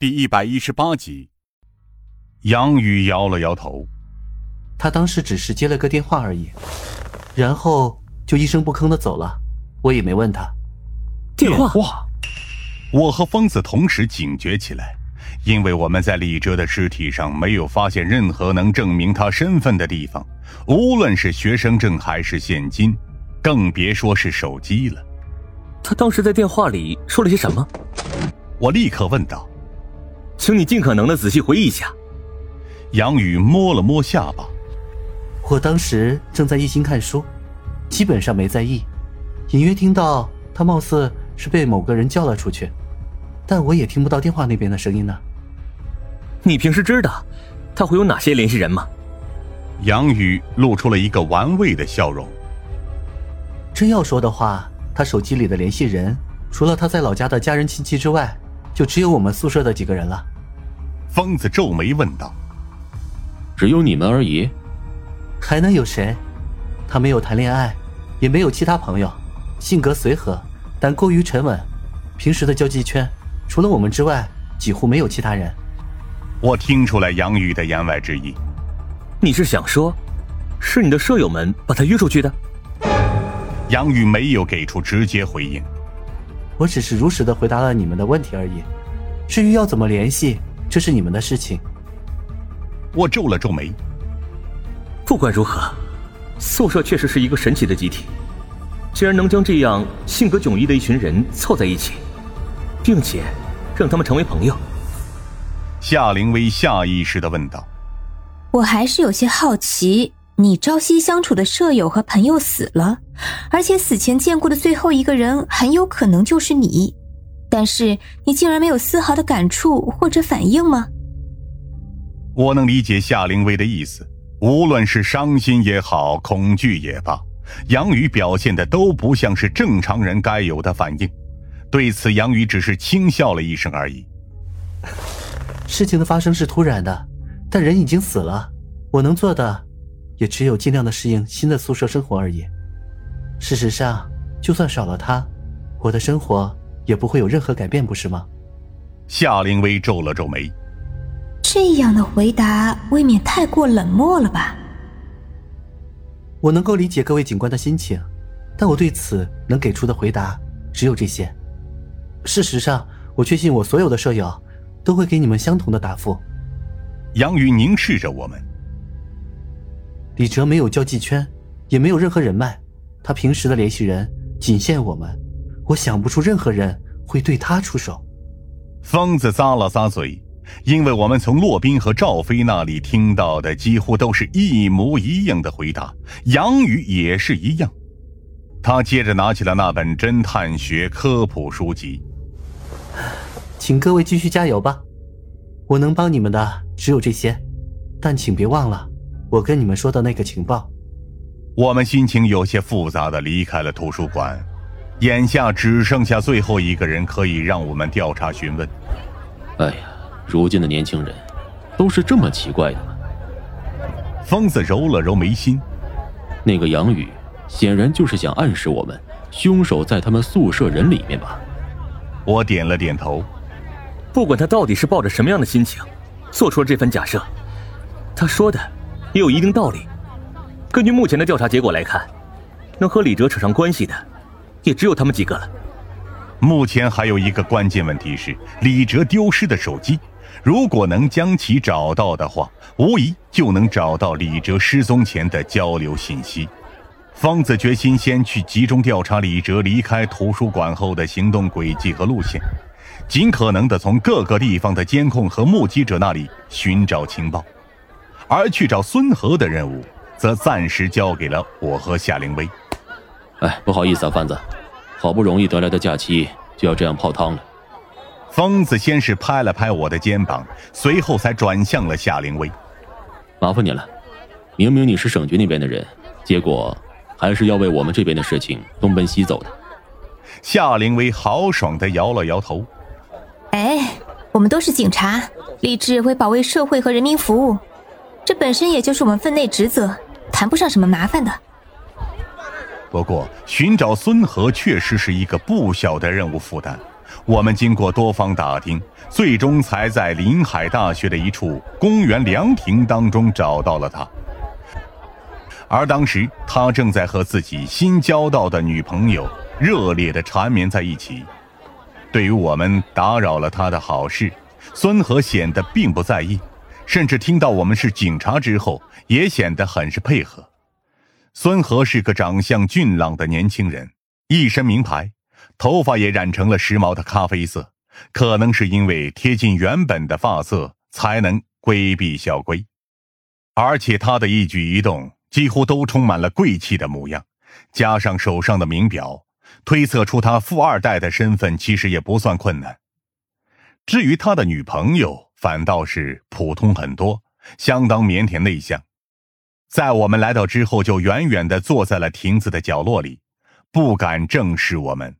第一百一十八集，杨宇摇了摇头，他当时只是接了个电话而已，然后就一声不吭的走了。我也没问他。电话，我和疯子同时警觉起来，因为我们在李哲的尸体上没有发现任何能证明他身份的地方，无论是学生证还是现金，更别说是手机了。他当时在电话里说了些什么？我立刻问道。请你尽可能的仔细回忆一下。杨宇摸了摸下巴。我当时正在一心看书，基本上没在意，隐约听到他貌似是被某个人叫了出去，但我也听不到电话那边的声音呢。你平时知道他会有哪些联系人吗？杨宇露出了一个玩味的笑容。真要说的话，他手机里的联系人，除了他在老家的家人亲戚之外。就只有我们宿舍的几个人了。疯子皱眉问道：“只有你们而已？还能有谁？他没有谈恋爱，也没有其他朋友，性格随和，但过于沉稳。平时的交际圈，除了我们之外，几乎没有其他人。”我听出来杨宇的言外之意。你是想说，是你的舍友们把他约出去的？杨宇没有给出直接回应。我只是如实的回答了你们的问题而已，至于要怎么联系，这是你们的事情。我皱了皱眉。不管如何，宿舍确实是一个神奇的集体，竟然能将这样性格迥异的一群人凑在一起，并且让他们成为朋友。夏灵薇下意识的问道：“我还是有些好奇。”你朝夕相处的舍友和朋友死了，而且死前见过的最后一个人很有可能就是你，但是你竟然没有丝毫的感触或者反应吗？我能理解夏灵薇的意思，无论是伤心也好，恐惧也罢，杨宇表现的都不像是正常人该有的反应。对此，杨宇只是轻笑了一声而已。事情的发生是突然的，但人已经死了，我能做的。也只有尽量的适应新的宿舍生活而已。事实上，就算少了他，我的生活也不会有任何改变，不是吗？夏灵薇皱了皱眉，这样的回答未免太过冷漠了吧？我能够理解各位警官的心情，但我对此能给出的回答只有这些。事实上，我确信我所有的舍友都会给你们相同的答复。杨宇凝视着我们。李哲没有交际圈，也没有任何人脉，他平时的联系人仅限我们。我想不出任何人会对他出手。疯子咂了咂嘴，因为我们从洛宾和赵飞那里听到的几乎都是一模一样的回答。杨宇也是一样。他接着拿起了那本侦探学科普书籍，请各位继续加油吧。我能帮你们的只有这些，但请别忘了。我跟你们说的那个情报，我们心情有些复杂的离开了图书馆，眼下只剩下最后一个人可以让我们调查询问。哎呀，如今的年轻人都是这么奇怪的吗？疯子揉了揉眉心，那个杨宇显然就是想暗示我们，凶手在他们宿舍人里面吧？我点了点头。不管他到底是抱着什么样的心情，做出了这番假设，他说的。也有一定道理。根据目前的调查结果来看，能和李哲扯上关系的，也只有他们几个了。目前还有一个关键问题是李哲丢失的手机，如果能将其找到的话，无疑就能找到李哲失踪前的交流信息。方子决心先去集中调查李哲离开图书馆后的行动轨迹和路线，尽可能的从各个地方的监控和目击者那里寻找情报。而去找孙和的任务，则暂时交给了我和夏灵薇。哎，不好意思啊，贩子，好不容易得来的假期就要这样泡汤了。疯子先是拍了拍我的肩膀，随后才转向了夏灵薇。麻烦你了，明明你是省局那边的人，结果还是要为我们这边的事情东奔西走的。夏灵薇豪爽的摇了摇头。哎，我们都是警察，立志为保卫社会和人民服务。这本身也就是我们分内职责，谈不上什么麻烦的。不过，寻找孙和确实是一个不小的任务负担。我们经过多方打听，最终才在临海大学的一处公园凉亭当中找到了他。而当时他正在和自己新交到的女朋友热烈的缠绵在一起。对于我们打扰了他的好事，孙和显得并不在意，甚至听到我们是警察之后，也显得很是配合。孙和是个长相俊朗的年轻人，一身名牌，头发也染成了时髦的咖啡色，可能是因为贴近原本的发色，才能规避校规。而且他的一举一动。几乎都充满了贵气的模样，加上手上的名表，推测出他富二代的身份其实也不算困难。至于他的女朋友，反倒是普通很多，相当腼腆内向，在我们来到之后，就远远的坐在了亭子的角落里，不敢正视我们。